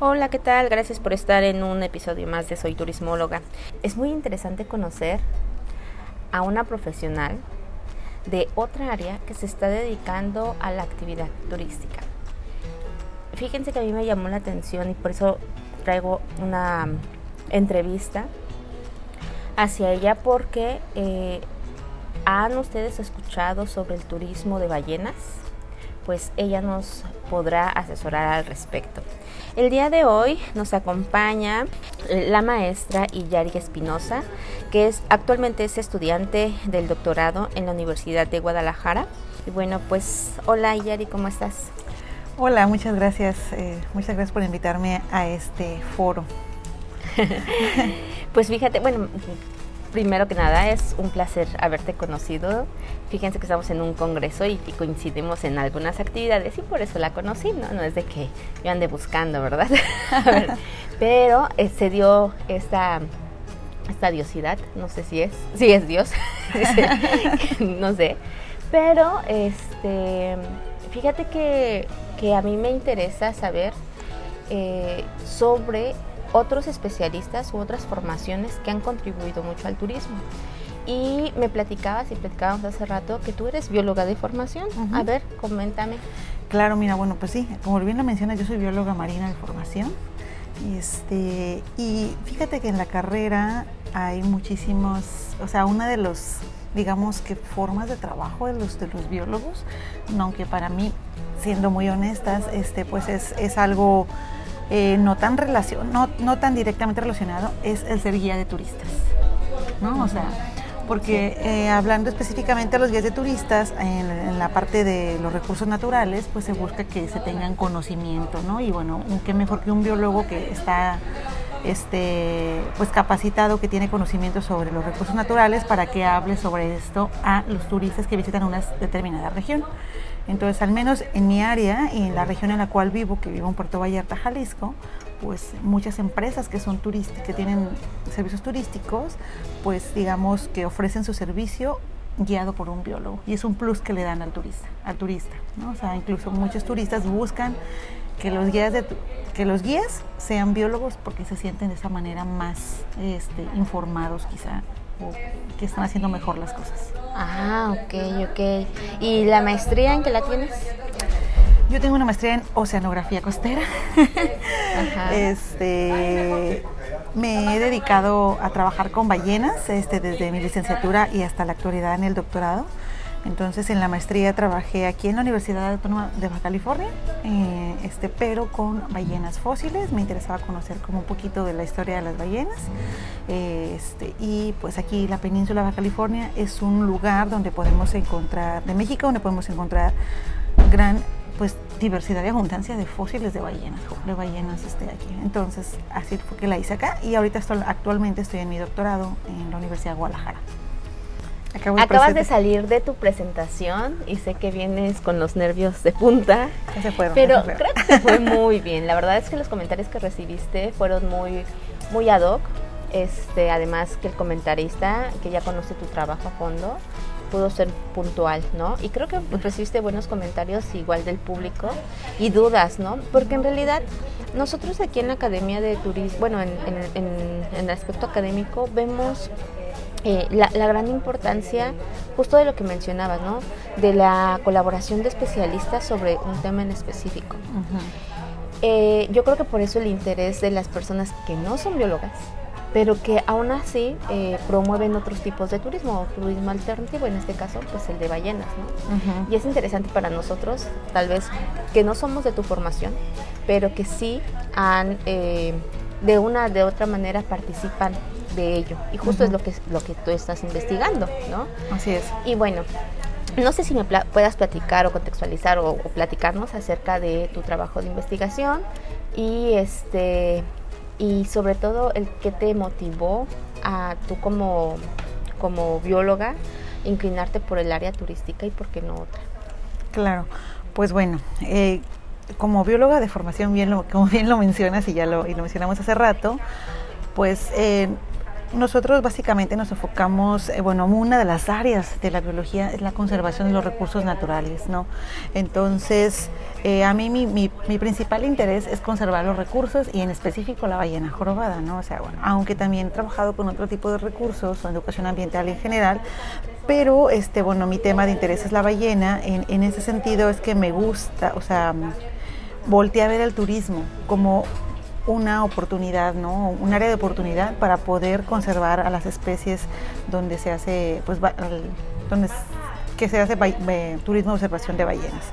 Hola, ¿qué tal? Gracias por estar en un episodio más de Soy Turismóloga. Es muy interesante conocer a una profesional de otra área que se está dedicando a la actividad turística. Fíjense que a mí me llamó la atención y por eso traigo una entrevista hacia ella porque eh, han ustedes escuchado sobre el turismo de ballenas, pues ella nos podrá asesorar al respecto. El día de hoy nos acompaña eh, la maestra Iyari Espinosa, que es actualmente es estudiante del doctorado en la Universidad de Guadalajara. Y bueno, pues hola Iyari, ¿cómo estás? Hola, muchas gracias. Eh, muchas gracias por invitarme a este foro. pues fíjate, bueno, primero que nada es un placer haberte conocido. Fíjense que estamos en un congreso y, coincidimos en algunas actividades y por eso la conocí, ¿no? No es de que yo ande buscando, ¿verdad? Pero eh, se dio esta, esta diosidad, no sé si es, sí es Dios, no sé. Pero este, fíjate que, que, a mí me interesa saber eh, sobre otros especialistas u otras formaciones que han contribuido mucho al turismo. Y me platicabas y platicábamos hace rato que tú eres bióloga de formación. A ver, coméntame. Claro, mira, bueno, pues sí, como bien lo mencionas, yo soy bióloga marina de formación. Este, y fíjate que en la carrera hay muchísimos, o sea, una de los, digamos que formas de trabajo de los, de los biólogos, aunque para mí, siendo muy honestas, este, pues es, es algo eh, no, tan relacion, no, no, tan directamente relacionado es el ser guía de turistas. ¿no? O sea, porque eh, hablando específicamente de los guías de turistas, en, la parte de los recursos naturales, pues se busca que se tengan conocimiento, ¿no? Y bueno, qué mejor que un biólogo que está este, pues capacitado, que tiene conocimiento sobre los recursos naturales para que hable sobre esto a los turistas que visitan una determinada región. Entonces, al menos en mi área y en la región en la cual vivo, que vivo en Puerto Vallarta, Jalisco, pues muchas empresas que son turísticas, que tienen servicios turísticos, pues digamos que ofrecen su servicio guiado por un biólogo y es un plus que le dan al turista, al turista, ¿no? O sea, incluso muchos turistas buscan que los guías de, que los guías sean biólogos porque se sienten de esa manera más este, informados quizá o que están haciendo mejor las cosas. Ah, ok, ok. ¿Y la maestría en qué la tienes? Yo tengo una maestría en oceanografía costera. Este, me he dedicado a trabajar con ballenas este, desde mi licenciatura y hasta la actualidad en el doctorado. Entonces en la maestría trabajé aquí en la Universidad Autónoma de Baja California, eh, este, pero con ballenas fósiles. Me interesaba conocer como un poquito de la historia de las ballenas. Eh, este, y pues aquí la península de Baja California es un lugar donde podemos encontrar, de México, donde podemos encontrar gran pues diversidad y abundancia de fósiles de ballenas, de ballenas este, aquí. Entonces así fue que la hice acá y ahorita actualmente estoy en mi doctorado en la Universidad de Guadalajara. Acabas de salir de tu presentación y sé que vienes con los nervios de punta. se fueron, pero creo que fue muy bien. La verdad es que los comentarios que recibiste fueron muy, muy ad hoc. Este, además que el comentarista, que ya conoce tu trabajo a fondo, pudo ser puntual, ¿no? Y creo que recibiste buenos comentarios igual del público y dudas, ¿no? Porque en realidad nosotros aquí en la Academia de Turismo, bueno, en, en el aspecto académico, vemos eh, la, gran importancia justo de lo que mencionabas, ¿no? De la colaboración de especialistas sobre un tema en específico. Eh, yo creo que por eso el interés de las personas que no son biólogas, pero que aún así eh, promueven otros tipos de turismo, turismo alternativo, en este caso, pues el de ballenas, ¿no? Y es interesante para nosotros, tal vez, que no somos de tu formación, pero que sí han, de una de otra manera, participan de ello. Y justo es lo que, lo que tú estás investigando, ¿no? Así es. Y bueno, no sé si me puedas platicar o contextualizar o, platicarnos acerca de tu trabajo de investigación y este y sobre todo el que te motivó a tú como, como bióloga inclinarte por el área turística y por qué no otra. Claro, pues bueno, eh, como bióloga de formación, bien lo, como bien lo mencionas y ya lo, y lo mencionamos hace rato, pues eh, nosotros básicamente nos enfocamos, eh, bueno, una de las áreas de la biología es la conservación de los recursos naturales, ¿no? Entonces, eh, a mí mi, mi, principal interés es conservar los recursos y en específico la ballena jorobada, ¿no? O sea, bueno, aunque también he trabajado con otro tipo de recursos o educación ambiental en general, pero, este, bueno, mi tema de interés es la ballena. En, en ese sentido es que me gusta, o sea, volteé a ver el turismo como una oportunidad, ¿no? Un área de oportunidad para poder conservar a las especies donde se hace, pues, donde que se hace turismo de observación de ballenas.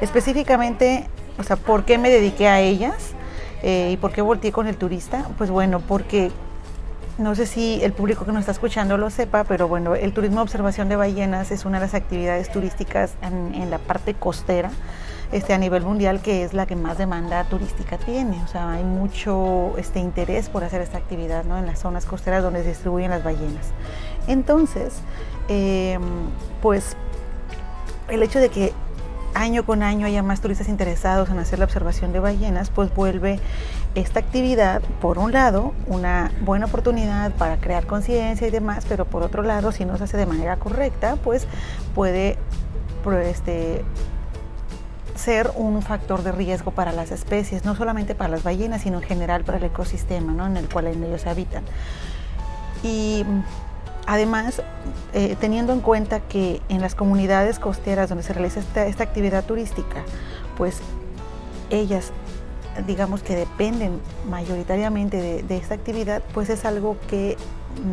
Específicamente, o sea, ¿por qué me dediqué a ellas eh, y por qué volteé con el turista? Pues bueno, porque no sé si el público que nos está escuchando lo sepa, pero bueno, el turismo de observación de ballenas es una de las actividades turísticas en la parte costera este, a nivel mundial, que es la que más demanda turística tiene. O sea, hay mucho este, interés por hacer esta actividad ¿no? en las zonas costeras donde se distribuyen las ballenas. Entonces, em, pues el hecho de que año con año haya más turistas interesados en hacer la observación de ballenas, pues vuelve esta actividad, por un lado, una buena oportunidad para crear conciencia y demás, pero por otro lado, si no se hace de manera correcta, pues puede este, ser un factor de riesgo para las especies, no solamente para las ballenas, sino en general para el ecosistema ¿no? en el cual ellos habitan. Y además, eh, teniendo en cuenta que en las comunidades costeras donde se realiza esta, actividad turística, pues ellas digamos que dependen mayoritariamente de, de, esta actividad, pues es algo que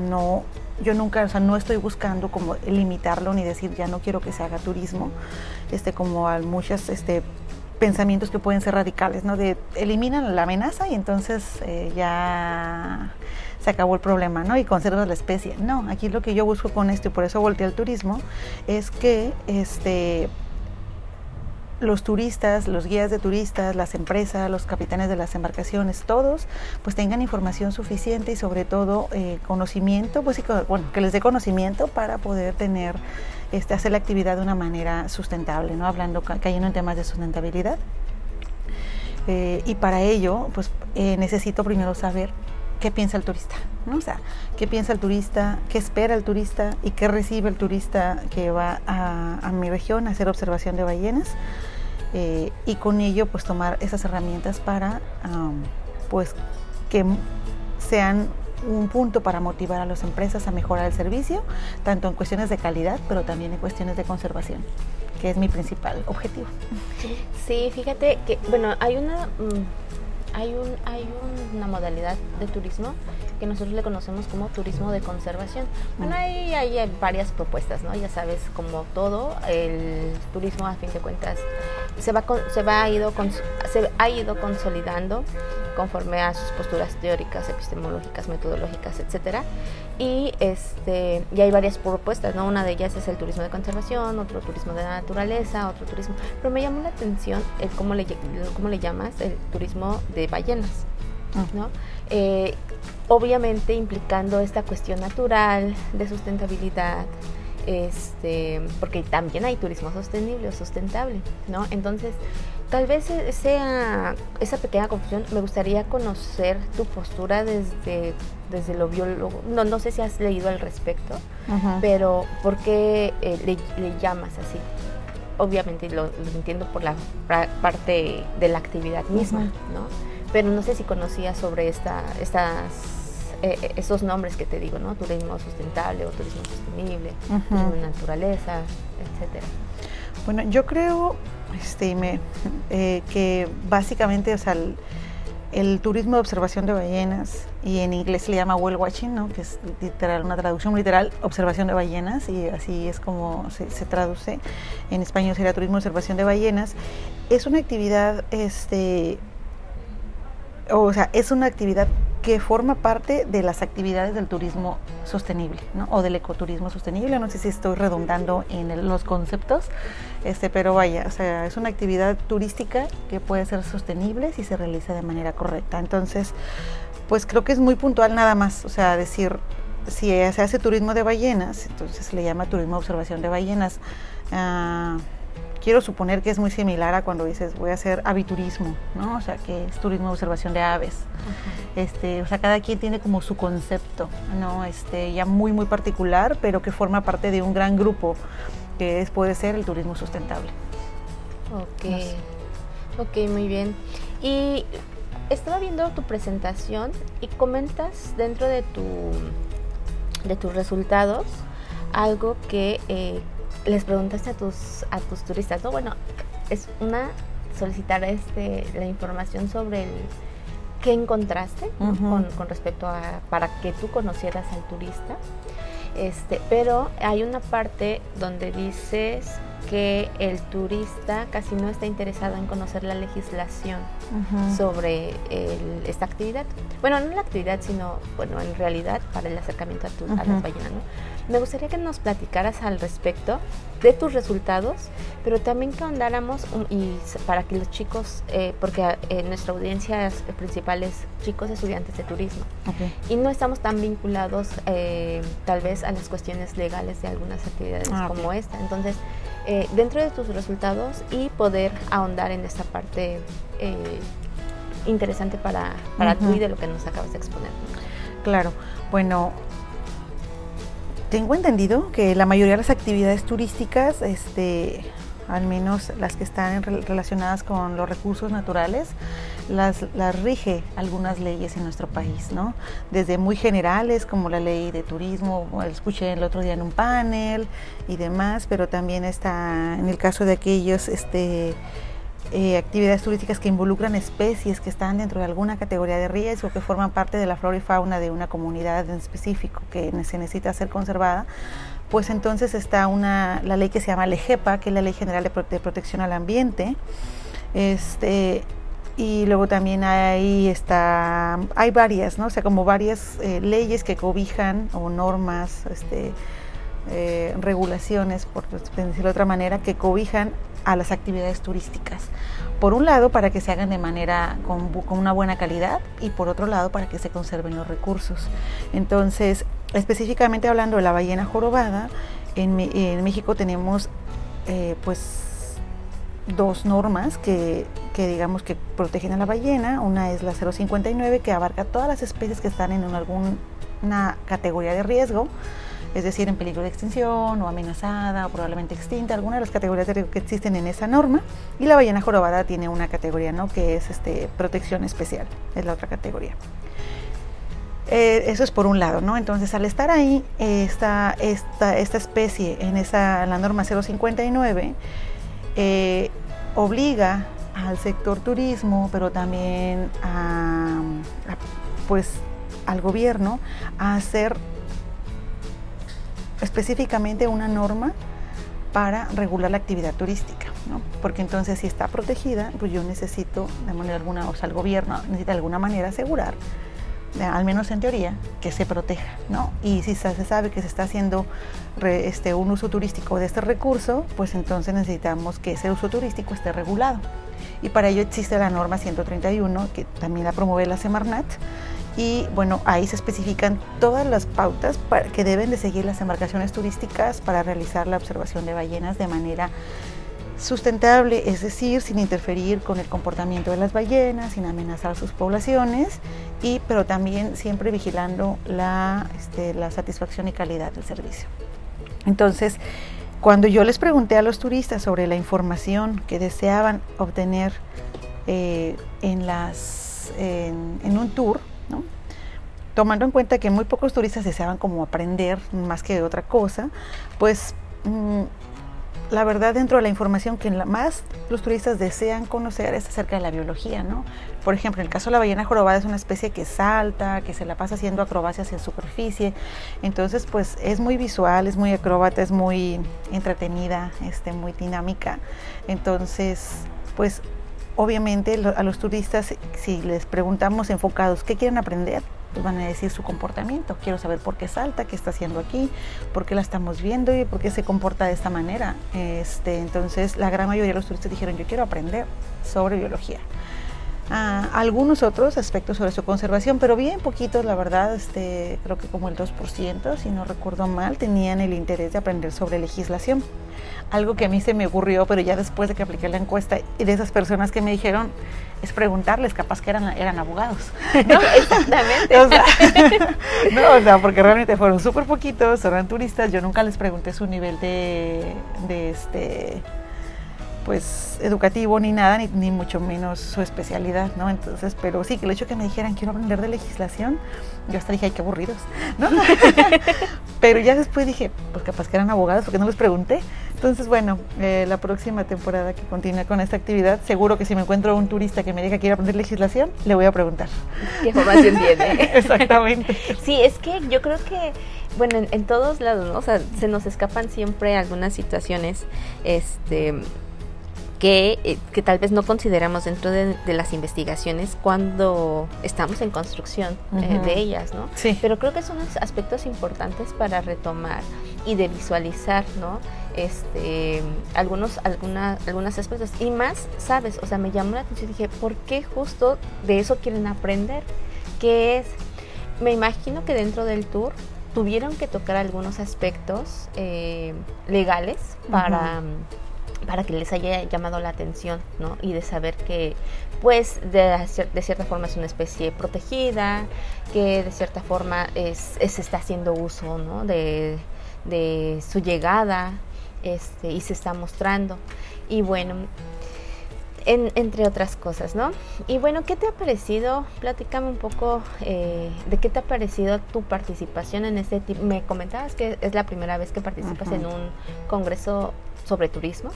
no yo nunca, o sea, no estoy buscando como limitarlo ni decir ya no quiero que se haga turismo, este, como a muchos este, pensamientos que pueden ser radicales, ¿no? De eliminan la amenaza y entonces eh, ya se acabó el problema, ¿no? Y conservas la especie. No, aquí lo que yo busco con esto y por eso volteé al turismo es que este los turistas, los guías de turistas, las empresas, los capitanes de las embarcaciones, todos, pues tengan información suficiente y sobre todo eh, conocimiento, pues bueno, que les dé conocimiento para poder tener, este, hacer la actividad de una manera sustentable, ¿no? Hablando, cayendo en temas de sustentabilidad. Eh, y para ello, pues eh, necesito primero saber qué piensa el turista, ¿no? O sea, qué piensa el turista, qué espera el turista y qué recibe el turista que va a, mi región a hacer observación de ballenas eh, y con ello pues tomar esas herramientas para pues que sean un punto para motivar a las empresas a mejorar el servicio, tanto en cuestiones de calidad, pero también en cuestiones de conservación, que es mi principal objetivo. Sí, fíjate que, bueno, hay una... Mm, hay, un, hay una modalidad de turismo que nosotros le conocemos como turismo de conservación. Bueno, ahí hay, varias propuestas, ¿no? Ya sabes, como todo, el turismo a fin de cuentas se va, se va ha ido, se ha ido consolidando conforme a sus posturas teóricas, epistemológicas, metodológicas, etcétera. Y este y hay varias propuestas, ¿no? Una de ellas es el turismo de conservación, otro turismo de naturaleza, otro turismo. Pero me llamó la atención el cómo le cómo le llamas el turismo de ballenas, ah. ¿no? Eh, obviamente implicando esta cuestión natural de sustentabilidad, este, porque también hay turismo sostenible o sustentable, ¿no? Entonces, tal vez e-, sea esa pequeña confusión, me gustaría conocer tu postura desde, desde lo biólogo, no, no sé si has leído al respecto, pero ¿por qué eh, le, llamas así? Obviamente lo, entiendo por la parte de la actividad misma, ¿no? Pero no sé si conocías sobre esta, estas eh, eh, esos nombres que te digo, ¿no? Turismo sustentable o turismo sostenible, turismo de naturaleza, etcétera. Bueno, yo creo este, me, eh, que básicamente, o sea, el, turismo de observación de ballenas, y en inglés se le llama whale watching, ¿no? que es literal, una traducción literal, observación de ballenas, y así es como se, se, traduce. En español sería turismo de observación de ballenas. Es una actividad, este, o sea, es una actividad que forma parte de las actividades del turismo sostenible ¿no? o del ecoturismo sostenible. No sé si estoy redundando en los conceptos, este, pero vaya, o sea, es una actividad turística que puede ser sostenible si se realiza de manera correcta. Entonces, pues creo que es muy puntual nada más, o sea, decir, si se hace turismo de ballenas, entonces se le llama turismo de observación de ballenas. Ah, quiero suponer que es muy similar a cuando dices voy a hacer aviturismo, ¿no? O sea, que es turismo de observación de aves. Este, o sea, cada quien tiene como su concepto, ¿no? Este, ya muy, muy particular, pero que forma parte de un gran grupo que es, puede ser el turismo sustentable. Ok, ok, muy bien. Y estaba viendo tu presentación y comentas dentro de tu de tus resultados algo que eh, les preguntaste a tus a tus turistas no bueno es una solicitar este la información sobre el qué encontraste con, con, respecto a para que tú conocieras al turista. Este pero hay una parte donde dices que el turista casi no está interesado en conocer la legislación sobre esta actividad. Bueno, no la actividad, sino, bueno, en realidad para el acercamiento a, tu, las ballenas. Me gustaría que nos platicaras al respecto de tus resultados, pero también que ahondáramos y para que los chicos, eh, porque eh, nuestra audiencia principal es chicos estudiantes de turismo, y no estamos tan vinculados eh, tal vez a las cuestiones legales de algunas actividades ah, como esta. Entonces, eh, dentro de tus resultados y poder ahondar en esta parte eh, interesante para, para tú y de lo que nos acabas de exponer. Claro, bueno, tengo entendido que la mayoría de las actividades turísticas, este, al menos las que están relacionadas con los recursos naturales, las, las, rige algunas leyes en nuestro país, ¿no? Desde muy generales como la ley de turismo, escuché el otro día en un panel y demás, pero también está en el caso de aquellos este, eh, actividades turísticas que involucran especies que están dentro de alguna categoría de riesgo, que forman parte de la flora y fauna de una comunidad en específico que se necesita ser conservada, pues entonces está una, la ley que se llama LEGEPA, que es la Ley General de, de Protección al Ambiente. Este, y luego también hay está hay varias no o sea como varias eh, leyes que cobijan o normas este eh, regulaciones por decirlo de otra manera que cobijan a las actividades turísticas. Por un lado para que se hagan de manera con, una buena calidad y por otro lado para que se conserven los recursos. Entonces específicamente hablando de la ballena jorobada en, México tenemos eh, pues dos normas que, digamos que protegen a la ballena. Una es la 059 que abarca todas las especies que están en alguna categoría de riesgo, es decir, en peligro de extinción o amenazada o probablemente extinta, alguna de las categorías que existen en esa norma. Y la ballena jorobada tiene una categoría, ¿no? Que es este, protección especial, es la otra categoría. Eh, eso es por un lado, ¿no? Entonces, al estar ahí, esta, esta, esta especie en esa, la norma 059, eh, obliga al sector turismo, pero también pues, al gobierno a hacer específicamente una norma para regular la actividad turística, porque entonces si está protegida, pues yo necesito de manera alguna, o sea, el gobierno necesita de alguna manera asegurar al menos en teoría, que se proteja, ¿no? Y si se sabe que se está haciendo este, un uso turístico de este recurso, pues entonces necesitamos que ese uso turístico esté regulado. Y para ello existe la norma 131, que también la promueve la Semarnat, y bueno, ahí se especifican todas las pautas que deben de seguir las embarcaciones turísticas para realizar la observación de ballenas de manera sustentable, es decir, sin interferir con el comportamiento de las ballenas, sin amenazar sus poblaciones, y, pero también siempre vigilando la, este, la satisfacción y calidad del servicio. Entonces, cuando yo les pregunté a los turistas sobre la información que deseaban obtener eh, en, las, en, un tour, tomando en cuenta que muy pocos turistas deseaban como aprender más que otra cosa, pues mm, la verdad dentro de la información que más los turistas desean conocer es acerca de la biología, ¿no? Por ejemplo, en el caso de la ballena jorobada es una especie que salta, que se la pasa haciendo acrobacias en superficie, entonces pues es muy visual, es muy acróbata, es muy entretenida, este, muy dinámica, entonces pues obviamente a los turistas si les preguntamos enfocados qué quieren aprender, pues van a decir su comportamiento. Quiero saber por qué salta, qué está haciendo aquí, por qué la estamos viendo y por qué se comporta de esta manera. Este, entonces, la gran mayoría de los turistas dijeron, yo quiero aprender sobre biología. Ah, algunos otros aspectos sobre su conservación, pero bien poquitos, la verdad, este, creo que como el 2%, si no recuerdo mal, tenían el interés de aprender sobre legislación. Algo que a mí se me ocurrió, pero ya después de que apliqué la encuesta y de esas personas que me dijeron, es preguntarles, capaz que eran, eran abogados. No, exactamente. o, sea, no, o sea, porque realmente fueron súper poquitos, eran turistas, yo nunca les pregunté su nivel de, de este pues educativo ni nada, ni, ni, mucho menos su especialidad, ¿no? Entonces, pero sí, que el hecho que me dijeran quiero aprender de legislación, yo hasta dije, ay, qué aburridos, ¿no? pero ya después dije, pues capaz que eran abogados, porque no les pregunté. Entonces, bueno, eh, la próxima temporada que continúe con esta actividad, seguro que si me encuentro un turista que me diga que quiere aprender legislación, le voy a preguntar. ¿Qué información tiene? Exactamente. Sí, es que yo creo que bueno, en, en, todos lados, ¿no? O sea, se nos escapan siempre algunas situaciones, este, que, eh, que, tal vez no consideramos dentro de, de, las investigaciones cuando estamos en construcción uh -huh. eh, de ellas, ¿no? Sí. Pero creo que son aspectos importantes para retomar y de visualizar, ¿no? Este, algunos, alguna, algunos aspectos. Y más, ¿sabes? O sea, me llamó la atención y dije, ¿por qué justo de eso quieren aprender? ¿Qué es? Me imagino que dentro del tour tuvieron que tocar algunos aspectos eh, legales para... Uh -huh para que les haya llamado la atención, ¿no? Y de saber que, pues, de, de cierta forma es una especie protegida, que de cierta forma es, es está haciendo uso, ¿no? De, de su llegada, este, y se está mostrando. Y bueno, en, entre otras cosas, ¿no? Y bueno, ¿qué te ha parecido? Platícame un poco eh, de qué te ha parecido tu participación en este tipo. Me comentabas que es la primera vez que participas en un congreso sobre turismo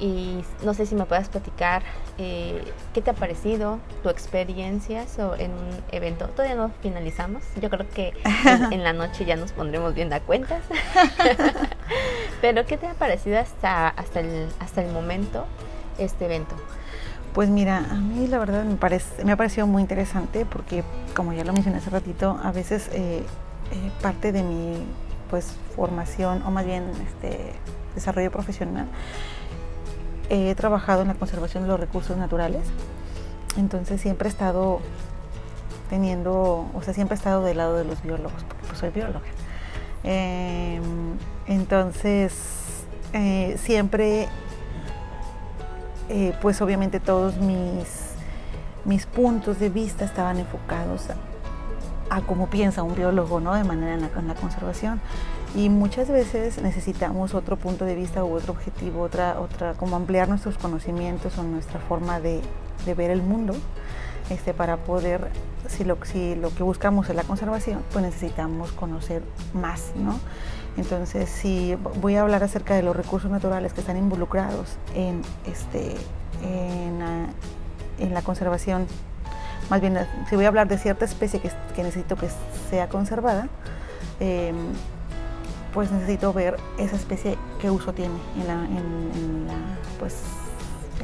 y no sé si me puedas platicar eh, qué te ha parecido, tu experiencia sobre, en un evento. Todavía no finalizamos, yo creo que en, en la noche ya nos pondremos bien a cuentas. Pero ¿qué te ha parecido hasta, hasta, el, hasta el momento este evento? Pues mira, a mí la verdad me, parece, me ha parecido muy interesante porque, como ya lo mencioné hace ratito, a veces eh, eh, parte de mi pues formación o más bien este desarrollo profesional he trabajado en la conservación de los recursos naturales, entonces siempre he estado teniendo, o sea, siempre he estado del lado de los biólogos, porque pues soy bióloga. Eh, entonces, eh, siempre, eh, pues obviamente todos mis, mis puntos de vista estaban enfocados a, cómo piensa un biólogo, ¿no? De manera en la conservación y muchas veces necesitamos otro punto de vista u otro objetivo, otra, otra, como ampliar nuestros conocimientos o nuestra forma de, ver el mundo, este, para poder, si lo, si lo que buscamos es la conservación, pues necesitamos conocer más, ¿no? Entonces, si voy a hablar acerca de los recursos naturales que están involucrados en, este, en, en la conservación, más bien, si voy a hablar de cierta especie que, necesito que sea conservada, eh, pues necesito ver esa especie qué uso tiene en la, en, en la, pues,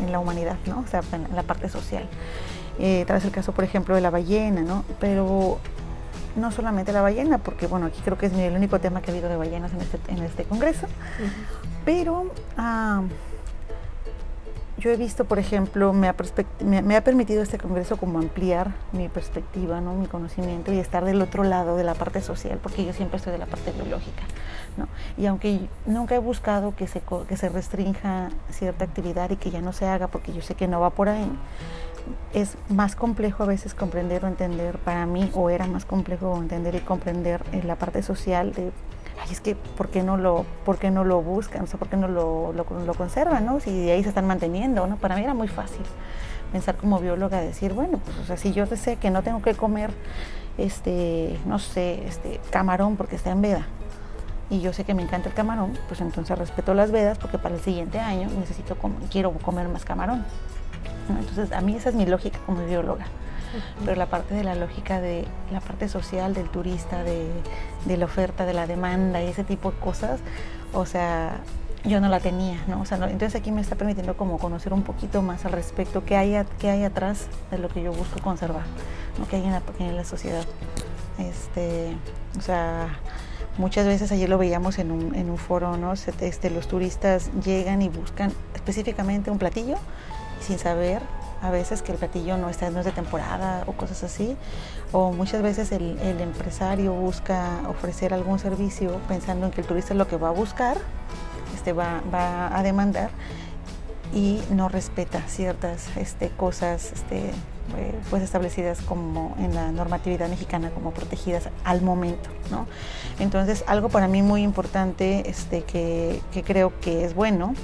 en la humanidad, ¿no? O sea, en la parte social. Eh, tal vez el caso, por ejemplo, de la ballena, ¿no? Pero no solamente la ballena, porque bueno, aquí creo que es el único tema que ha habido de ballenas en este, en este congreso, uh -huh. pero uh, yo he visto, por ejemplo, me ha, me, me ha, permitido este congreso como ampliar mi perspectiva, ¿no? mi conocimiento y estar del otro lado de la parte social, porque yo siempre estoy de la parte biológica. ¿no? Y aunque nunca he buscado que se, que se restrinja cierta actividad y que ya no se haga, porque yo sé que no va por ahí, es más complejo a veces comprender o entender para mí, o era más complejo entender y comprender en la parte social de es que ¿por qué no lo, por qué no lo buscan? O sea, ¿por qué no lo, lo, lo, conservan? ¿no? Si de ahí se están manteniendo, ¿no? Para mí era muy fácil pensar como bióloga, decir, bueno, pues o sea, si yo sé que no tengo que comer, este, no sé, este, camarón porque está en veda, y yo sé que me encanta el camarón, pues entonces respeto las vedas porque para el siguiente año necesito, quiero comer más camarón. Entonces, a mí esa es mi lógica como bióloga pero la parte de la lógica de la parte social del turista, de, de, la oferta, de la demanda y ese tipo de cosas, o sea, yo no la tenía, ¿no? O sea, no, entonces aquí me está permitiendo como conocer un poquito más al respecto qué hay, qué hay atrás de lo que yo busco conservar, ¿no? qué hay en la, en la sociedad. Este, o sea, muchas veces ayer lo veíamos en un, en un foro, ¿no? Este, los turistas llegan y buscan específicamente un platillo sin saber a veces que el platillo no está no es de temporada o cosas así o muchas veces el, el, empresario busca ofrecer algún servicio pensando en que el turista es lo que va a buscar este va, va a demandar y no respeta ciertas este, cosas este, eh, pues establecidas como en la normatividad mexicana como protegidas al momento. ¿no? Entonces, algo para mí muy importante este, que, que creo que es bueno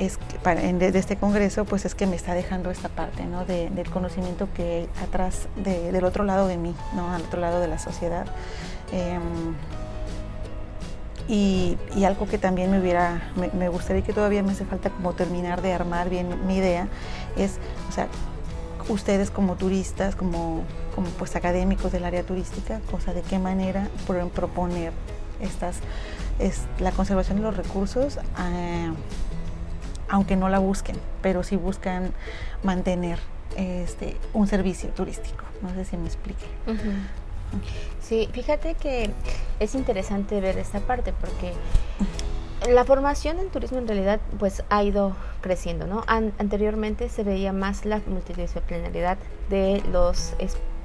es que para, en, de, este congreso pues es que me está dejando esta parte ¿no? de, del conocimiento que atrás de, del otro lado de mí, ¿no? al otro lado de la sociedad. Eh, y, y, algo que también me hubiera, me, me, gustaría que todavía me hace falta como terminar de armar bien mi idea, es, o sea, ustedes como turistas, como, como pues académicos del área turística, cosa de qué manera pueden proponer estas, es, la conservación de los recursos, eh, aunque no la busquen, pero sí buscan mantener este, un servicio turístico. No sé si me explique. Uh -huh. Sí, fíjate que es interesante ver esta parte porque la formación en turismo en realidad pues ha ido creciendo, ¿no? An anteriormente se veía más la multidisciplinaridad de los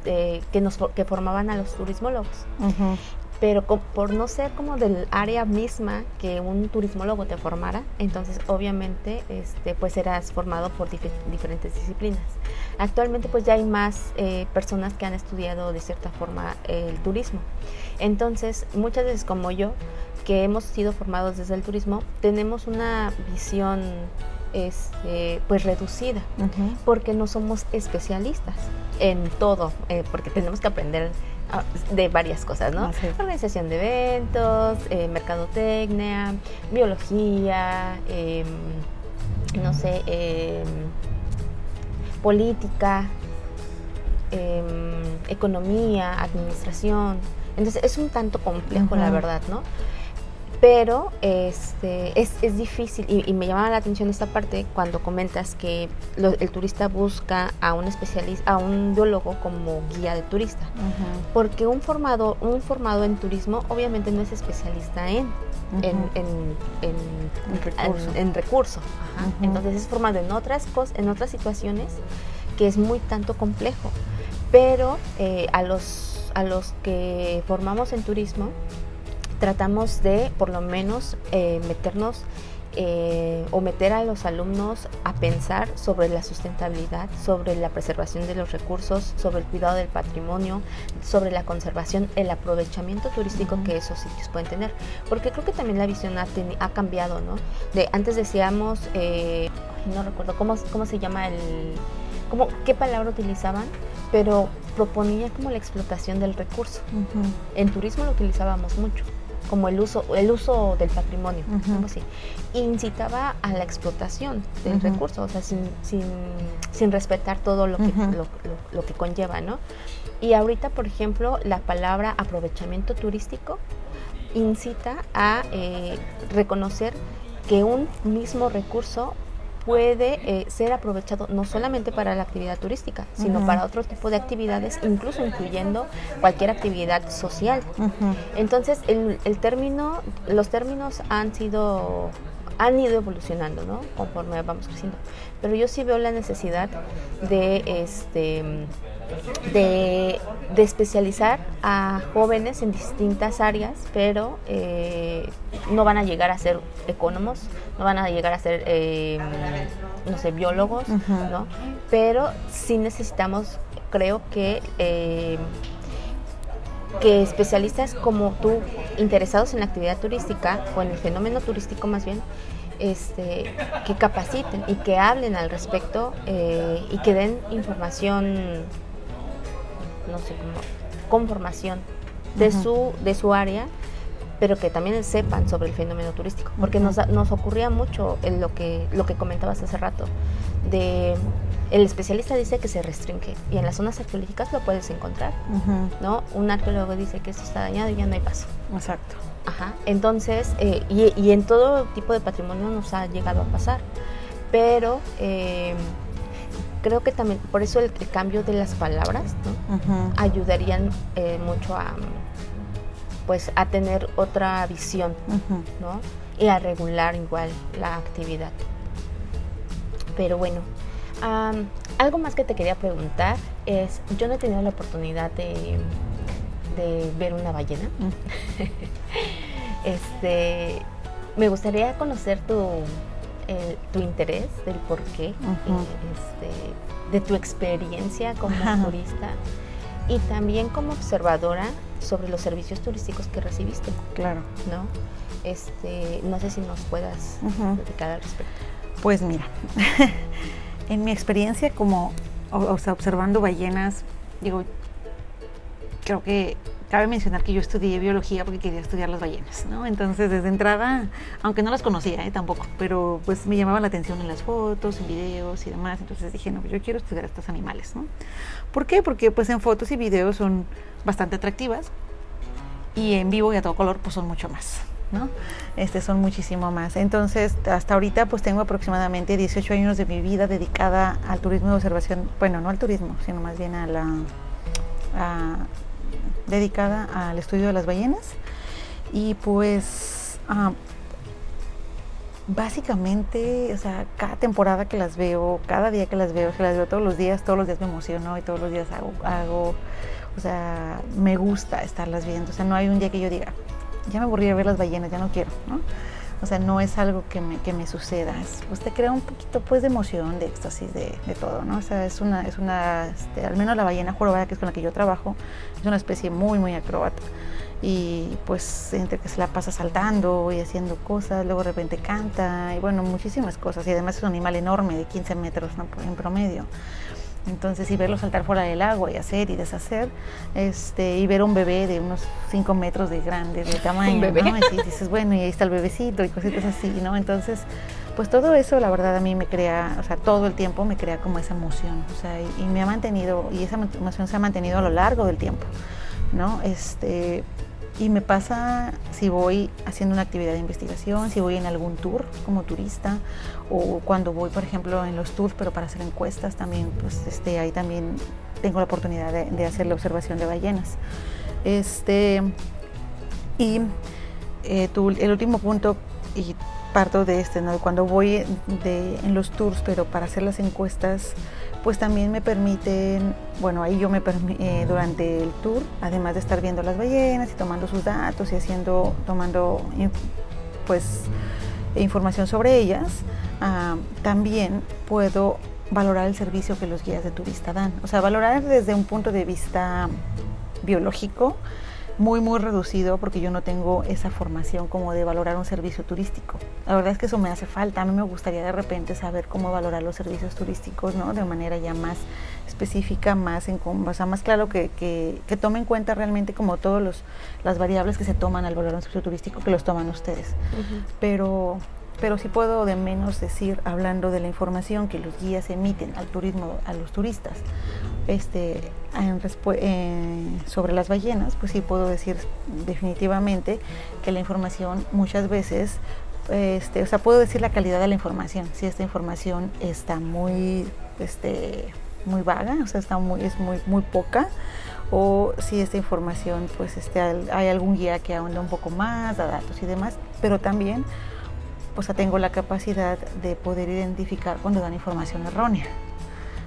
eh, que nos que formaban a los turismólogos. Uh -huh. Pero por no ser como del área misma que un turismólogo te formara, entonces obviamente este, pues eras formado por dif diferentes disciplinas. Actualmente pues ya hay más eh, personas que han estudiado de cierta forma eh, el turismo. Entonces muchas veces como yo, que hemos sido formados desde el turismo, tenemos una visión este, pues reducida, uh -huh. porque no somos especialistas en todo, eh, porque tenemos que aprender de varias cosas, ¿no? Organización de eventos, eh, mercadotecnia, biología, eh, no sé, eh, política, em, economía, administración. Entonces es un tanto complejo, uh -huh. la verdad, ¿no? Pero este, es, es difícil y, y, me llamaba la atención esta parte cuando comentas que lo, el turista busca a un especialista, a un biólogo como guía de turista, uh -huh. porque un formado, un formado en turismo obviamente no es especialista en, uh -huh. en, en, en, en, recurso, en, recurso. Uh -huh. entonces es formado en otras cosas, en otras situaciones que es muy tanto complejo, pero eh, a los a los que formamos en turismo tratamos de por lo menos eh, meternos eh, o meter a los alumnos a pensar sobre la sustentabilidad, sobre la preservación de los recursos, sobre el cuidado del patrimonio, sobre la conservación, el aprovechamiento turístico uh -huh. que esos sitios pueden tener. Porque creo que también la visión ha, ha cambiado, ¿no? De, antes decíamos, eh, no recuerdo cómo, cómo se llama el... Cómo, ¿Qué palabra utilizaban? Pero proponía como la explotación del recurso. Uh -huh. En turismo lo utilizábamos mucho como el uso, el uso del patrimonio, uh -huh. así, incitaba a la explotación del uh -huh. recurso, o sea, sin, sin, sin, respetar todo lo que, uh -huh. lo, lo, lo, que conlleva, ¿no? Y ahorita, por ejemplo, la palabra aprovechamiento turístico incita a eh, reconocer que un mismo recurso puede eh, ser aprovechado no solamente para la actividad turística, sino uh -huh. para otro tipo de actividades, incluso incluyendo cualquier actividad social. Uh -huh. Entonces, el, el, término, los términos han sido han ido evolucionando, ¿no? Conforme vamos creciendo. Pero yo sí veo la necesidad de este de, de especializar a jóvenes en distintas áreas, pero eh, no van a llegar a ser economos, no van a llegar a ser, eh, no sé, biólogos, uh -huh. ¿no? Pero sí necesitamos, creo que eh, que especialistas como tú, interesados en la actividad turística o en el fenómeno turístico más bien, este, que capaciten y que hablen al respecto eh, y que den información, no sé, como conformación de, uh -huh. su, de su área, pero que también sepan sobre el fenómeno turístico, porque uh -huh. nos, nos ocurría mucho en lo que, lo que comentabas hace rato, de el especialista dice que se restringe y en las zonas arqueológicas lo puedes encontrar, uh -huh. ¿no? Un arqueólogo dice que esto está dañado y ya no hay paso. Exacto. Ajá. Entonces, eh, y, y, en todo tipo de patrimonio nos ha llegado a pasar, pero eh, creo que también, por eso el, el, cambio de las palabras, ¿no? uh -huh. Ayudarían eh, mucho a, pues, a tener otra visión, uh -huh. ¿no? Y a regular igual la actividad. Pero bueno, algo más que te quería preguntar es, yo no he tenido la oportunidad de, ver una ballena. Mm. este, me gustaría conocer tu, tu interés del por qué, eh, este, de tu experiencia como turista y también como observadora sobre los servicios turísticos que recibiste. Claro. ¿No? Este, no sé si nos puedas dedicar al respecto. Pues mira, en mi experiencia como o, sea, observando ballenas, digo, creo que cabe mencionar que yo estudié biología porque quería estudiar las ballenas, ¿no? Entonces, desde entrada, aunque no las conocía ¿eh? tampoco, pero pues me llamaba la atención en las fotos, en videos y demás, entonces dije, no, yo quiero estudiar estos animales, ¿no? ¿Por qué? Porque pues en fotos y videos son bastante atractivas y en vivo y a todo color pues son mucho más, ¿no? Este, son muchísimo más. Entonces, hasta ahorita pues tengo aproximadamente 18 años de mi vida dedicada al turismo de observación, bueno, no al turismo, sino más bien a la... dedicada al estudio de las ballenas y pues ah, básicamente, o sea, cada temporada que las veo, cada día que las veo, que las veo todos los días, todos los días me emociono y todos los días hago, hago o sea, me gusta estarlas viendo, o sea, no hay un día que yo diga, ya me aburrí de ver las ballenas, ya no quiero, ¿no? O sea, no es algo que me, que me suceda, pues te crea un poquito pues de emoción, de éxtasis, de, de todo, ¿no? O sea, es una, es una este, al menos la ballena jorobada, que es con la que yo trabajo, es una especie muy, muy acrobata. Y pues entre que se la pasa saltando y haciendo cosas, luego de repente canta, y bueno, muchísimas cosas. Y además es un animal enorme, de 15 metros en promedio. Entonces, y verlo saltar fuera del agua y hacer y deshacer, este, y ver un bebé de unos 5 metros de grande, de tamaño, ¿no? Y dices, bueno, y ahí está el bebecito y cositas así, ¿no? Entonces, pues todo eso, la verdad, a mí me crea, o sea, todo el tiempo me crea como esa emoción, o sea, y, me ha mantenido, y esa emoción se ha mantenido a lo largo del tiempo, ¿no? Este, y me pasa si voy haciendo una actividad de investigación, si voy en algún tour como turista o cuando voy, por ejemplo, en los tours, pero para hacer encuestas también, pues este, ahí también tengo la oportunidad de, hacer la observación de ballenas. Este, y eh, el último punto, y parto de este, ¿no? cuando voy de, en los tours, pero para hacer las encuestas, pues también me permiten, bueno, ahí yo me eh, durante el tour, además de estar viendo las ballenas y tomando sus datos y haciendo, tomando pues información sobre ellas, también puedo valorar el servicio que los guías de turista dan. O sea, valorar desde un punto de vista biológico, muy, muy reducido porque yo no tengo esa formación como de valorar un servicio turístico. La verdad es que eso me hace falta. A mí me gustaría de repente saber cómo valorar los servicios turísticos, ¿no? De manera ya más específica, más en o sea, más claro que, que, que tome en cuenta realmente como todas las variables que se toman al valorar un servicio turístico que los toman ustedes. Pero pero sí puedo de menos decir, hablando de la información que los guías emiten al turismo, a los turistas, este, sobre las ballenas, pues sí puedo decir definitivamente que la información muchas veces, este, o sea, puedo decir la calidad de la información, si esta información está muy, este, muy vaga, o sea, está muy, es muy, muy poca, o si esta información, pues este, hay algún guía que ahonda un poco más, da datos y demás, pero también pues tengo la capacidad de poder identificar cuando dan información errónea.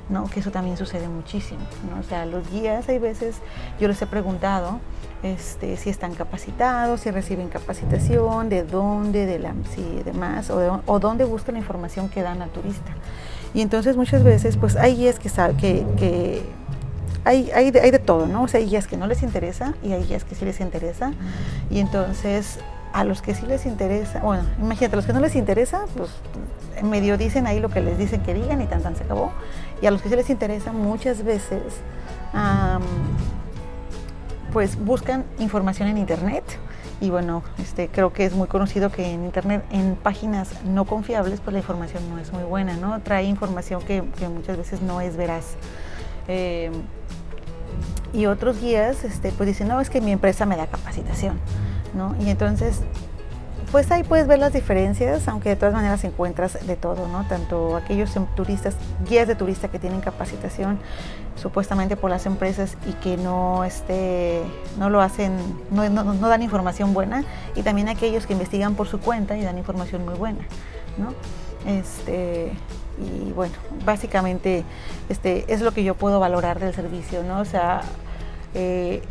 ¿no? que eso también sucede muchísimo. ¿no? O sea, los guías hay veces, yo les he preguntado este, si están capacitados, si reciben capacitación, de dónde, de la, si demás, o, o dónde buscan la información que dan al turista. Y entonces muchas veces, pues hay guías que, que, que hay, hay, de, hay de todo, ¿no? O sea, hay guías que no les interesa y hay guías que sí les interesa. Y entonces a los que sí les interesa, bueno, imagínate, a los que no les interesa, pues medio dicen ahí lo que les dicen que digan y tan tan se acabó. Y a los que sí les interesa, muchas veces, pues buscan información en internet. Y bueno, este, creo que es muy conocido que en internet, en páginas no confiables, pues la información no es muy buena, ¿no? Trae información que, muchas veces no es veraz. Em, y otros guías, este, pues dicen, no, es que mi empresa me da capacitación. Y entonces, pues ahí puedes ver las diferencias, aunque de todas maneras encuentras de todo, ¿no? Tanto aquellos em, turistas, guías de turistas que tienen capacitación supuestamente por las empresas y que no, este, no lo hacen, no, no, dan información buena, y también aquellos que investigan por su cuenta y dan información muy buena, ¿no? Este, y bueno, básicamente este, es lo que yo puedo valorar del servicio, ¿no? O sea, eh,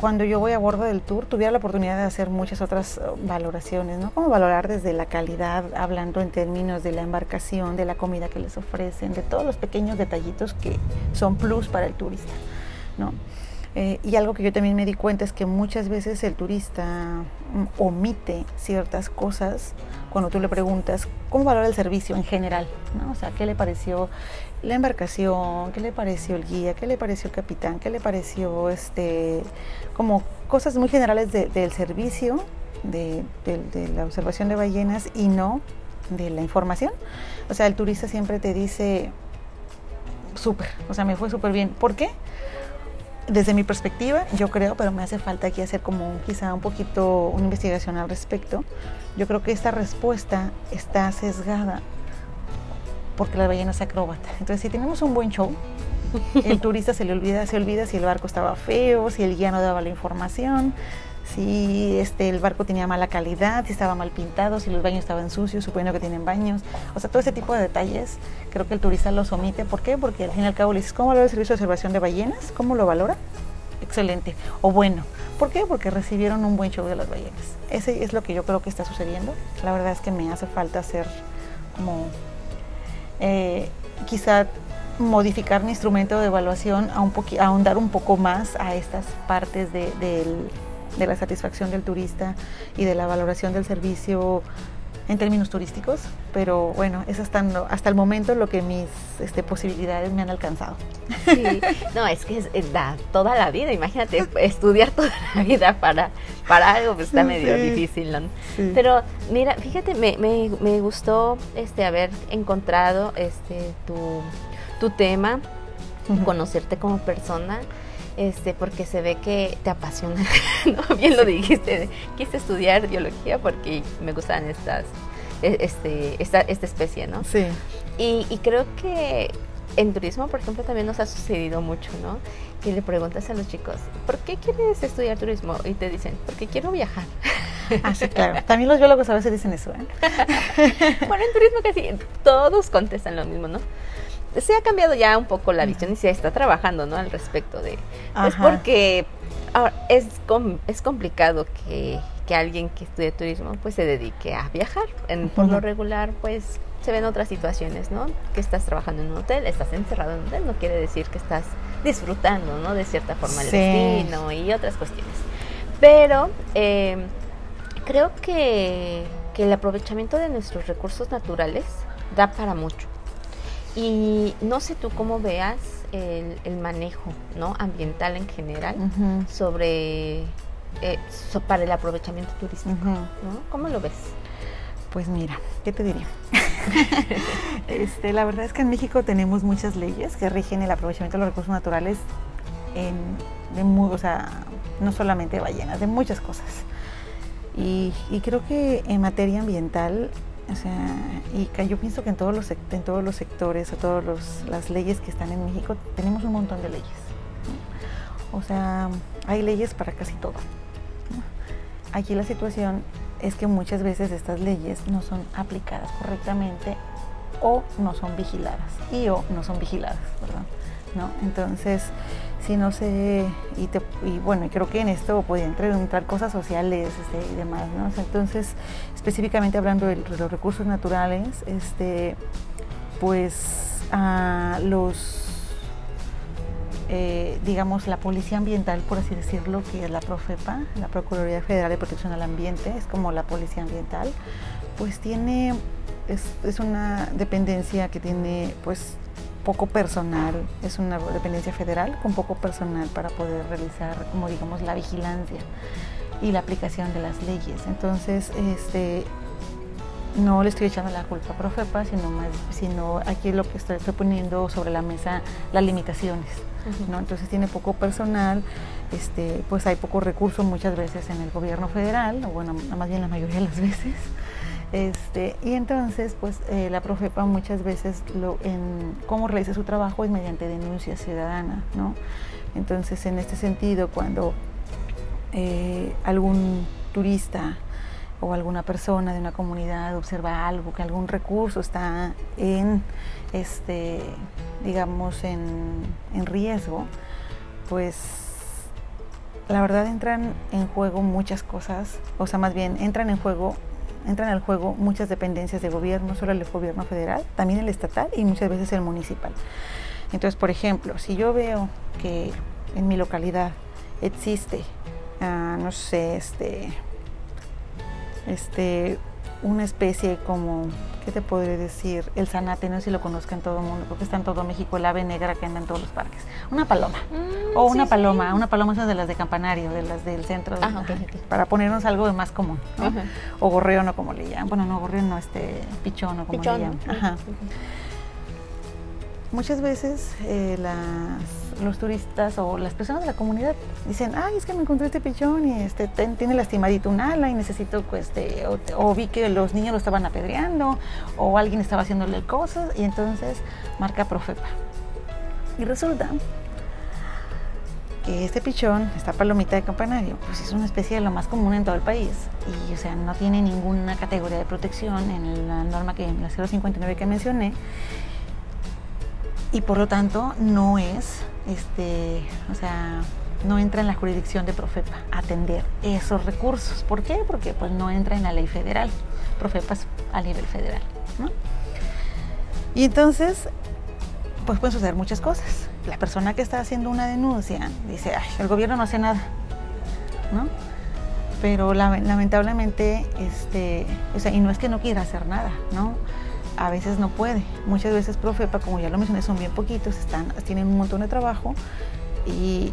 cuando yo voy a bordo del tour, tuviera la oportunidad de hacer muchas otras uh, valoraciones, ¿no? Como valorar desde la calidad, hablando en términos de la embarcación, de la comida que les ofrecen, de todos los pequeños detallitos que son plus para el turista, ¿no? Eh, y algo que yo también me di cuenta es que muchas veces el turista mm, omite ciertas cosas cuando tú le preguntas cómo valora el servicio en general, ¿no? O sea, ¿qué le pareció la embarcación, qué le pareció el guía, qué le pareció el capitán, qué le pareció este, como cosas muy generales del servicio, de, la observación de ballenas y no de la información. O sea, el turista siempre te dice, súper, o sea, me fue súper bien. ¿Por qué? Desde mi perspectiva, yo creo, pero me hace falta aquí hacer como quizá un poquito una investigación al respecto. Yo creo que esta respuesta está sesgada porque la ballena es acróbata. Entonces, si tenemos un buen show, el turista se le olvida, se olvida si el barco estaba feo, si el guía no daba la información, si este, el barco tenía mala calidad, si estaba mal pintado, si los baños estaban sucios, suponiendo que tienen baños. O sea, todo ese tipo de detalles creo que el turista los omite. ¿Por qué? Porque al fin y al cabo le dices, ¿cómo valora el servicio de observación de ballenas? ¿Cómo lo valora? Excelente. O bueno. ¿Por qué? Porque recibieron un buen show de las ballenas. Ese es lo que yo creo que está sucediendo. La verdad es que me hace falta hacer como eh, quizá modificar mi instrumento de evaluación a un ahondar un poco más a estas partes de, de, la satisfacción del turista y de la valoración del servicio en términos turísticos, pero bueno, es hasta, hasta el momento lo que mis este, posibilidades me han alcanzado. Sí, no, es que es, da toda la vida, imagínate, estudiar toda la vida para, para algo, pues está medio difícil, ¿no? Pero mira, fíjate, me, me, me, gustó este, haber encontrado este, tu, tu tema, conocerte como persona este, porque se ve que te apasiona, ¿no? Bien lo dijiste, quise estudiar biología porque me gustan estas, e, este, esta, esta especie, ¿no? Sí. Y, y creo que en turismo, por ejemplo, también nos ha sucedido mucho, ¿no? Que le preguntas a los chicos, ¿por qué quieres estudiar turismo? Y te dicen, porque quiero viajar. Ah, sí, claro. También los biólogos a veces dicen eso, ¿eh? bueno, en turismo casi todos contestan lo mismo, ¿no? Se ha cambiado ya un poco la visión y se está trabajando, ¿no? Al respecto de... Pues porque es, es complicado que, alguien que estudie turismo pues se dedique a viajar. En, por lo regular pues se ven otras situaciones, ¿no? Que estás trabajando en un hotel, estás encerrado en un hotel, no quiere decir que estás disfrutando, ¿no? De cierta forma el destino y otras cuestiones. Pero eh, creo que, que el aprovechamiento de nuestros recursos naturales da para mucho. Y no sé tú cómo veas el, manejo ¿no? ambiental en general sobre eh, para el aprovechamiento turístico. ¿Cómo lo ves? Pues mira, ¿qué te diría? este, la verdad es que en México tenemos muchas leyes que rigen el aprovechamiento de los recursos naturales, en, de o sea, no solamente de ballenas, de muchas cosas. Y, y creo que en materia ambiental o sea, y yo pienso que en todos los, en todos los sectores, o todas las leyes que están en México, tenemos un montón de leyes. O sea, hay leyes para casi todo. Aquí la situación es que muchas veces estas leyes no son aplicadas correctamente o no son vigiladas y o no son vigiladas, ¿verdad? ¿No? Entonces, si no sé, y, te, y bueno, creo que en esto puede entrar, cosas sociales este, y demás, ¿no? entonces, específicamente hablando de, los recursos naturales, este, pues a los, eh, digamos, la Policía Ambiental, por así decirlo, que es la Profepa, la Procuraduría Federal de Protección al Ambiente, es como la Policía Ambiental, pues tiene, es, es una dependencia que tiene, pues, poco personal, es una dependencia federal con poco personal para poder realizar, como digamos, la vigilancia y la aplicación de las leyes. Entonces, este, no le estoy echando la culpa a Profepa, sino más, sino aquí lo que estoy, poniendo sobre la mesa las limitaciones. ¿no? Entonces tiene poco personal, este, pues hay poco recurso muchas veces en el gobierno federal, o bueno, más bien la mayoría de las veces. Este, y entonces, pues eh, la Profepa muchas veces lo, en cómo realiza su trabajo es mediante denuncia ciudadana, ¿no? Entonces, en este sentido, cuando eh, algún turista o alguna persona de una comunidad observa algo, que algún recurso está en, este, digamos, en, en riesgo, pues la verdad entran en juego muchas cosas, o sea, más bien entran en juego entran al juego muchas dependencias de gobierno, solo el gobierno federal, también el estatal y muchas veces el municipal. Entonces, por ejemplo, si yo veo que en mi localidad existe, uh, no sé, este, este, una especie como, ¿qué te podré decir? El zanate, no sé si lo conozcan todo el mundo, porque está en todo México, el ave negra que anda en todos los parques. Una paloma. Mm, o una paloma, una paloma es de las de campanario, de las del centro, ah, para ponernos algo de más común. O gorrión o como le llaman. Bueno, no, gorrión no, este, pichón o como le llaman. Ajá. Muchas veces eh, los turistas o las personas de la comunidad dicen, ay, es que me encontré este pichón y este, tiene lastimadito un ala y necesito, pues, este, o, vi que los niños lo estaban apedreando o alguien estaba haciéndole cosas y entonces marca Profepa. Y resulta que este pichón, esta palomita de campanario, pues es una especie de lo más común en todo el país y, o sea, no tiene ninguna categoría de protección en la norma que en la 059 que mencioné y por lo tanto no es, este, o sea, no entra en la jurisdicción de Profepa atender esos recursos. ¿Por qué? Porque pues no entra en la ley federal. Profepa es a nivel federal, ¿no? Y entonces, pues pueden suceder muchas cosas. La persona que está haciendo una denuncia dice, Ay, el gobierno no hace nada, ¿no? Pero lamentablemente, este, o sea, y no es que no quiera hacer nada, ¿no? A veces no puede. Muchas veces Profepa, como ya lo mencioné, son bien poquitos, están, tienen un montón de trabajo y,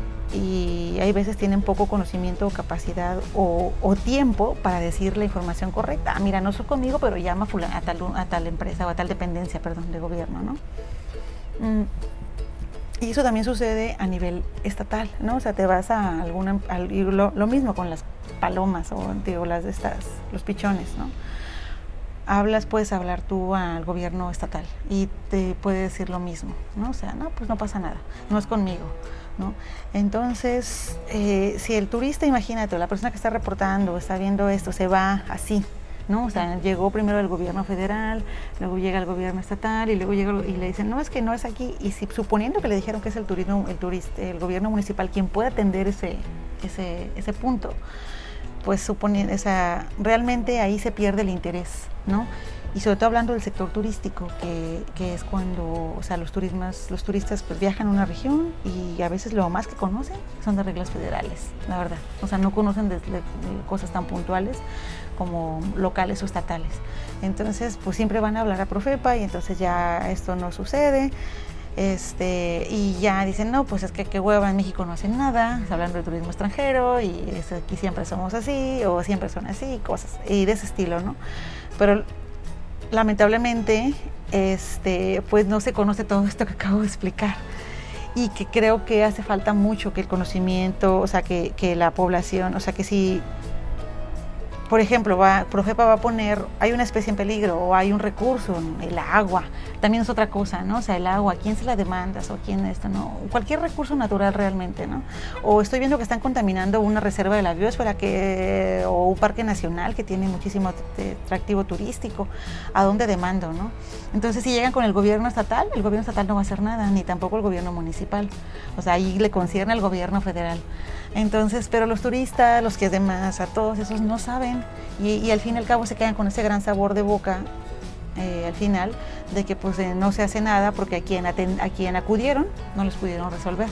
hay veces tienen poco conocimiento o capacidad o, tiempo para decir la información correcta. Ah, mira, no soy conmigo, pero llama a, tal, a tal empresa o a tal dependencia, perdón, de gobierno, ¿no? Mm, y eso también sucede a nivel estatal, ¿no? O sea, te vas a alguna, lo, lo mismo con las palomas o digo, las estas, los pichones, ¿no? Hablas, puedes hablar tú al gobierno estatal y te puede decir lo mismo, ¿no? O sea, no, pues no pasa nada, no es conmigo, ¿no? Entonces, eh, si el turista, imagínate, la persona que está reportando, está viendo esto, se va así, ¿no? O sea, llegó primero el gobierno federal, luego llega el gobierno estatal y luego llega y le dicen, no, es que no es aquí. Y si, suponiendo que le dijeron que es el turismo, el turista, el gobierno municipal quien puede atender ese, ese, ese punto, pues supone, o sea, realmente ahí se pierde el interés, ¿no? Y sobre todo hablando del sector turístico, que, que, es cuando, o sea, los, turismas, los turistas pues viajan a una región y a veces lo más que conocen son de reglas federales, la verdad. O sea, no conocen de, cosas tan puntuales como locales o estatales. Entonces, pues siempre van a hablar a Profepa y entonces ya esto no sucede. Este, y ya dicen, no, pues es que qué hueva, en México no hacen nada, hablando de turismo extranjero y aquí siempre somos así o siempre son así, cosas, y de ese estilo, ¿no? Pero lamentablemente, este, pues no se conoce todo esto que acabo de explicar y que creo que hace falta mucho que el conocimiento, o sea, que, que la población, o sea, que si por ejemplo, va, Profepa va a poner, hay una especie en peligro o hay un recurso, el agua, también es otra cosa, ¿no? O sea, el agua, ¿quién se la demandas o quién esto, no? Cualquier recurso natural realmente, ¿no? O estoy viendo que están contaminando una reserva de la biosfera que, o un parque nacional que tiene muchísimo atractivo turístico, ¿a dónde demando, no? Entonces, si llegan con el gobierno estatal, el gobierno estatal no va a hacer nada, ni tampoco el gobierno municipal. O sea, ahí le concierne al gobierno federal. Entonces, pero los turistas, los que además, a todos esos no saben y, al fin y al cabo se quedan con ese gran sabor de boca eh, al final de que pues no se hace nada porque a quien, a quien acudieron no les pudieron resolver.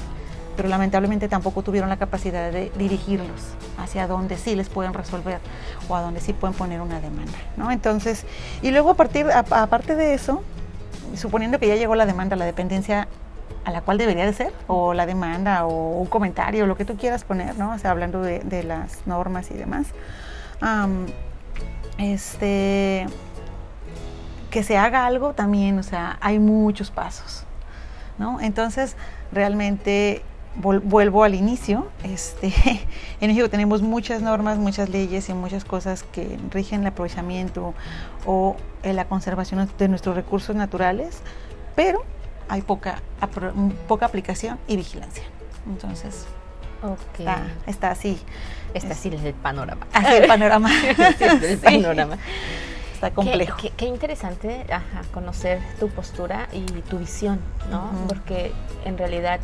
Pero lamentablemente tampoco tuvieron la capacidad de dirigirlos hacia donde sí les pueden resolver o a donde sí pueden poner una demanda. ¿no? Entonces, y luego a partir, aparte de eso, suponiendo que ya llegó la demanda, la dependencia a la cual debería de ser, o la demanda, o un comentario, lo que tú quieras poner, ¿no? O sea, hablando de, las normas y demás. este, que se haga algo también, o sea, hay muchos pasos, ¿no? Entonces, realmente vuelvo al inicio, este, en México tenemos muchas normas, muchas leyes y muchas cosas que rigen el aprovechamiento o la conservación de nuestros recursos naturales, pero hay poca, poca aplicación y vigilancia. Entonces, Está, está así. Está así el panorama. Así el panorama. el panorama. Está complejo. Qué, interesante conocer tu postura y tu visión, ¿no? Porque en realidad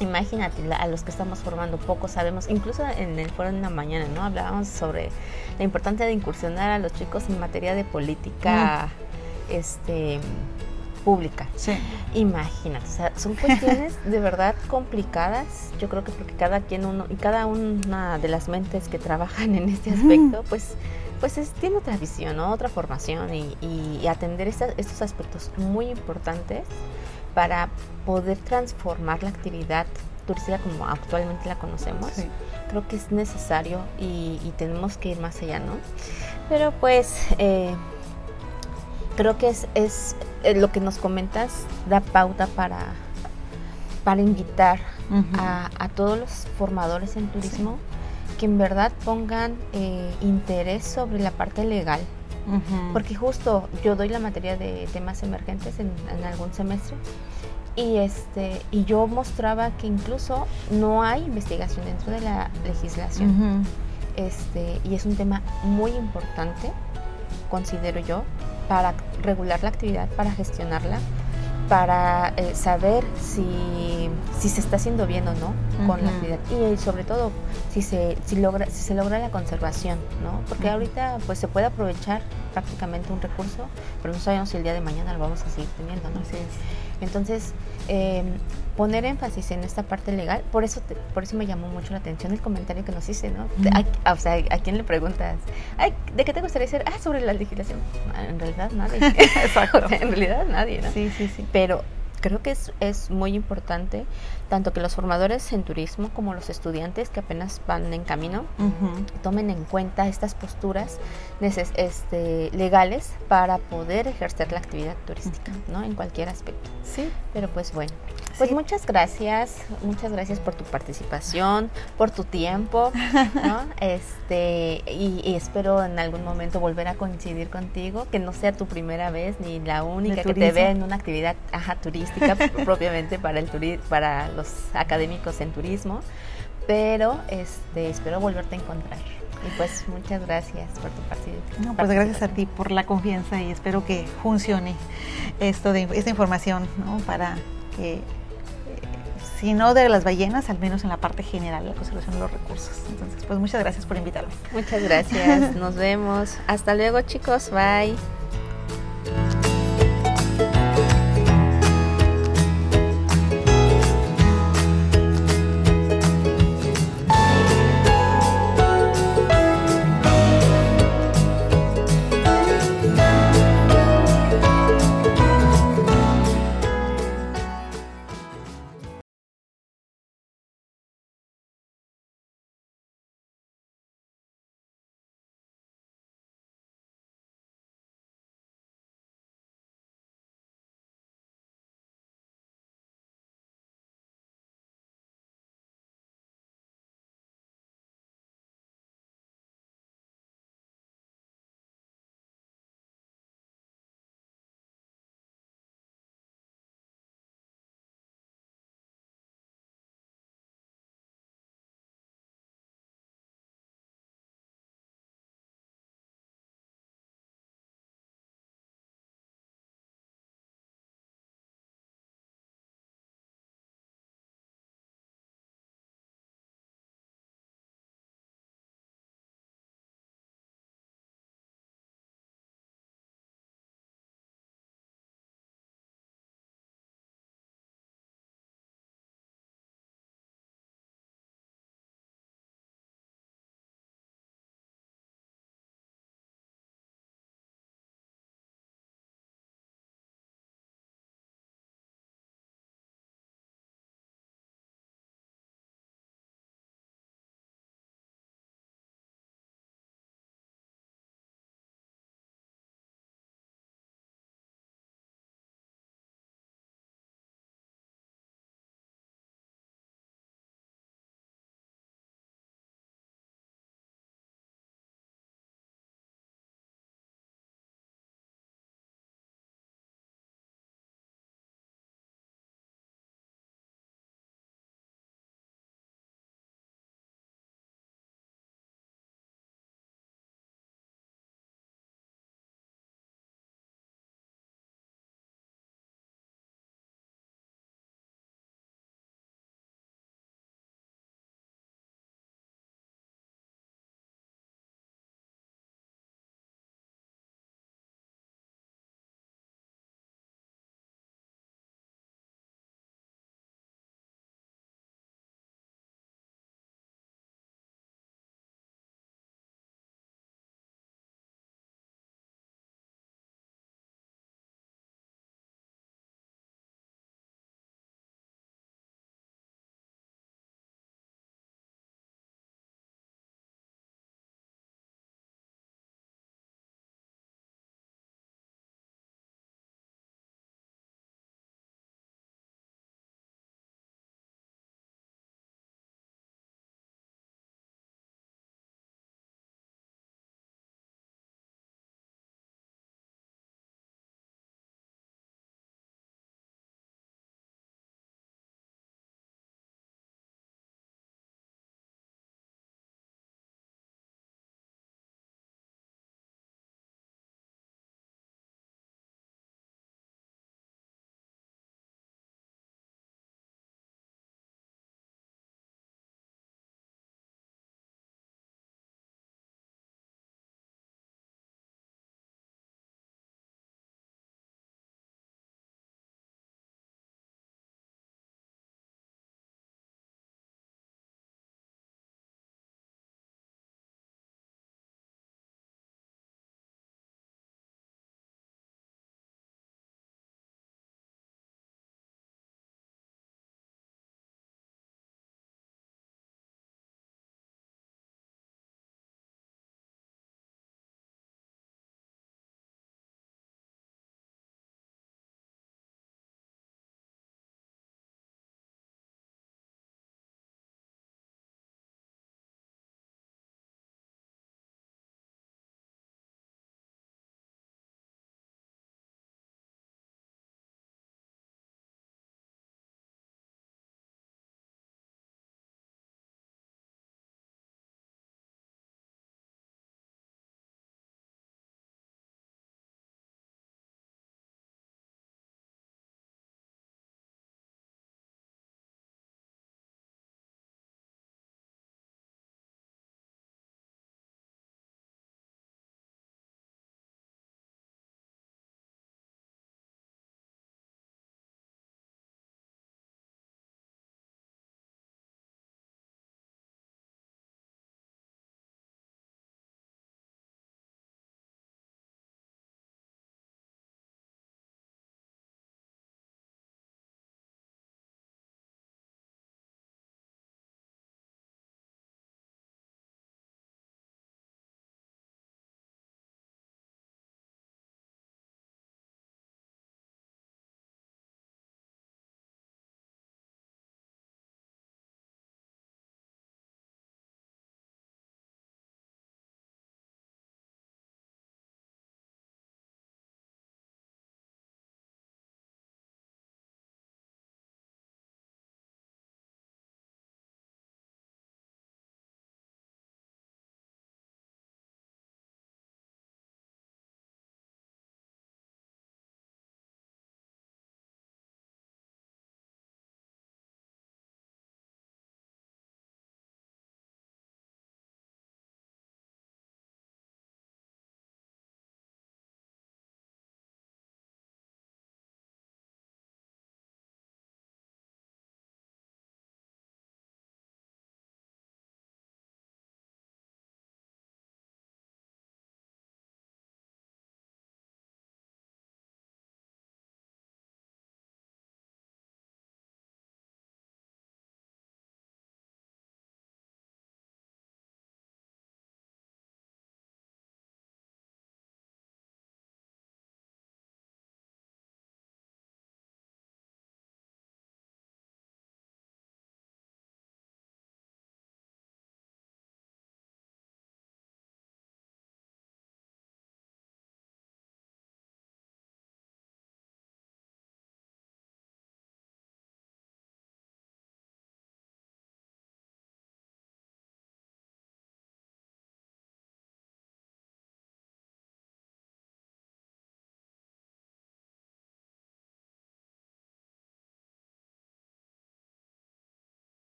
imagínate, a los que estamos formando poco sabemos, incluso en el foro de la mañana, ¿no? Hablábamos sobre la importancia de incursionar a los chicos en materia de política este, pública. Sí. Imagínate, o sea, son cuestiones de verdad complicadas. Yo creo que porque cada quien uno y cada una de las mentes que trabajan en este aspecto, pues pues tiene otra visión, otra formación y, atender estos aspectos muy importantes para poder transformar la actividad turística como actualmente la conocemos. Creo que es necesario y, tenemos que ir más allá, ¿no? Pero pues eh, creo que es, es eh, lo que nos comentas da pauta para, para invitar a, todos los formadores en turismo que en verdad pongan eh, interés sobre la parte legal. Porque justo yo doy la materia de temas emergentes en, algún semestre y este y yo mostraba que incluso no hay investigación dentro de la legislación. Este, y es un tema muy importante, considero yo, para regular la actividad, para gestionarla, para eh, saber si, si, se está haciendo bien o no con la actividad y sobre todo si se, si logra, si se logra la conservación, ¿no? Porque ahorita pues se puede aprovechar prácticamente un recurso, pero no sabemos si el día de mañana lo vamos a seguir teniendo, ¿no? Entonces, eh, poner énfasis en esta parte legal, por eso por eso me llamó mucho la atención el comentario que nos hice, ¿no? o sea, ¿a quién le preguntas? ¿De qué te gustaría ser? Ah, sobre la legislación. Ah, en realidad nadie. Exacto. en realidad nadie, ¿no? Sí, sí, sí. Pero creo que es, es muy importante tanto que los formadores en turismo como los estudiantes que apenas van en camino tomen en cuenta estas posturas este, legales para poder ejercer la actividad turística, ¿no? En cualquier aspecto. Sí. Pero pues bueno, pues muchas gracias, muchas gracias por tu participación, por tu tiempo, ¿no? Este, y, espero en algún momento volver a coincidir contigo, que no sea tu primera vez ni la única que te vea en una actividad ajá, turística propiamente para el para los académicos en turismo, pero este, espero volverte a encontrar. Y pues muchas gracias por tu participación. No, pues gracias a ti por la confianza y espero que funcione esto de esta información, ¿no? Para que si no de las ballenas, al menos en la parte general de la conservación de los recursos. Entonces, pues muchas gracias por invitarme. Muchas gracias, nos vemos. Hasta luego chicos, bye.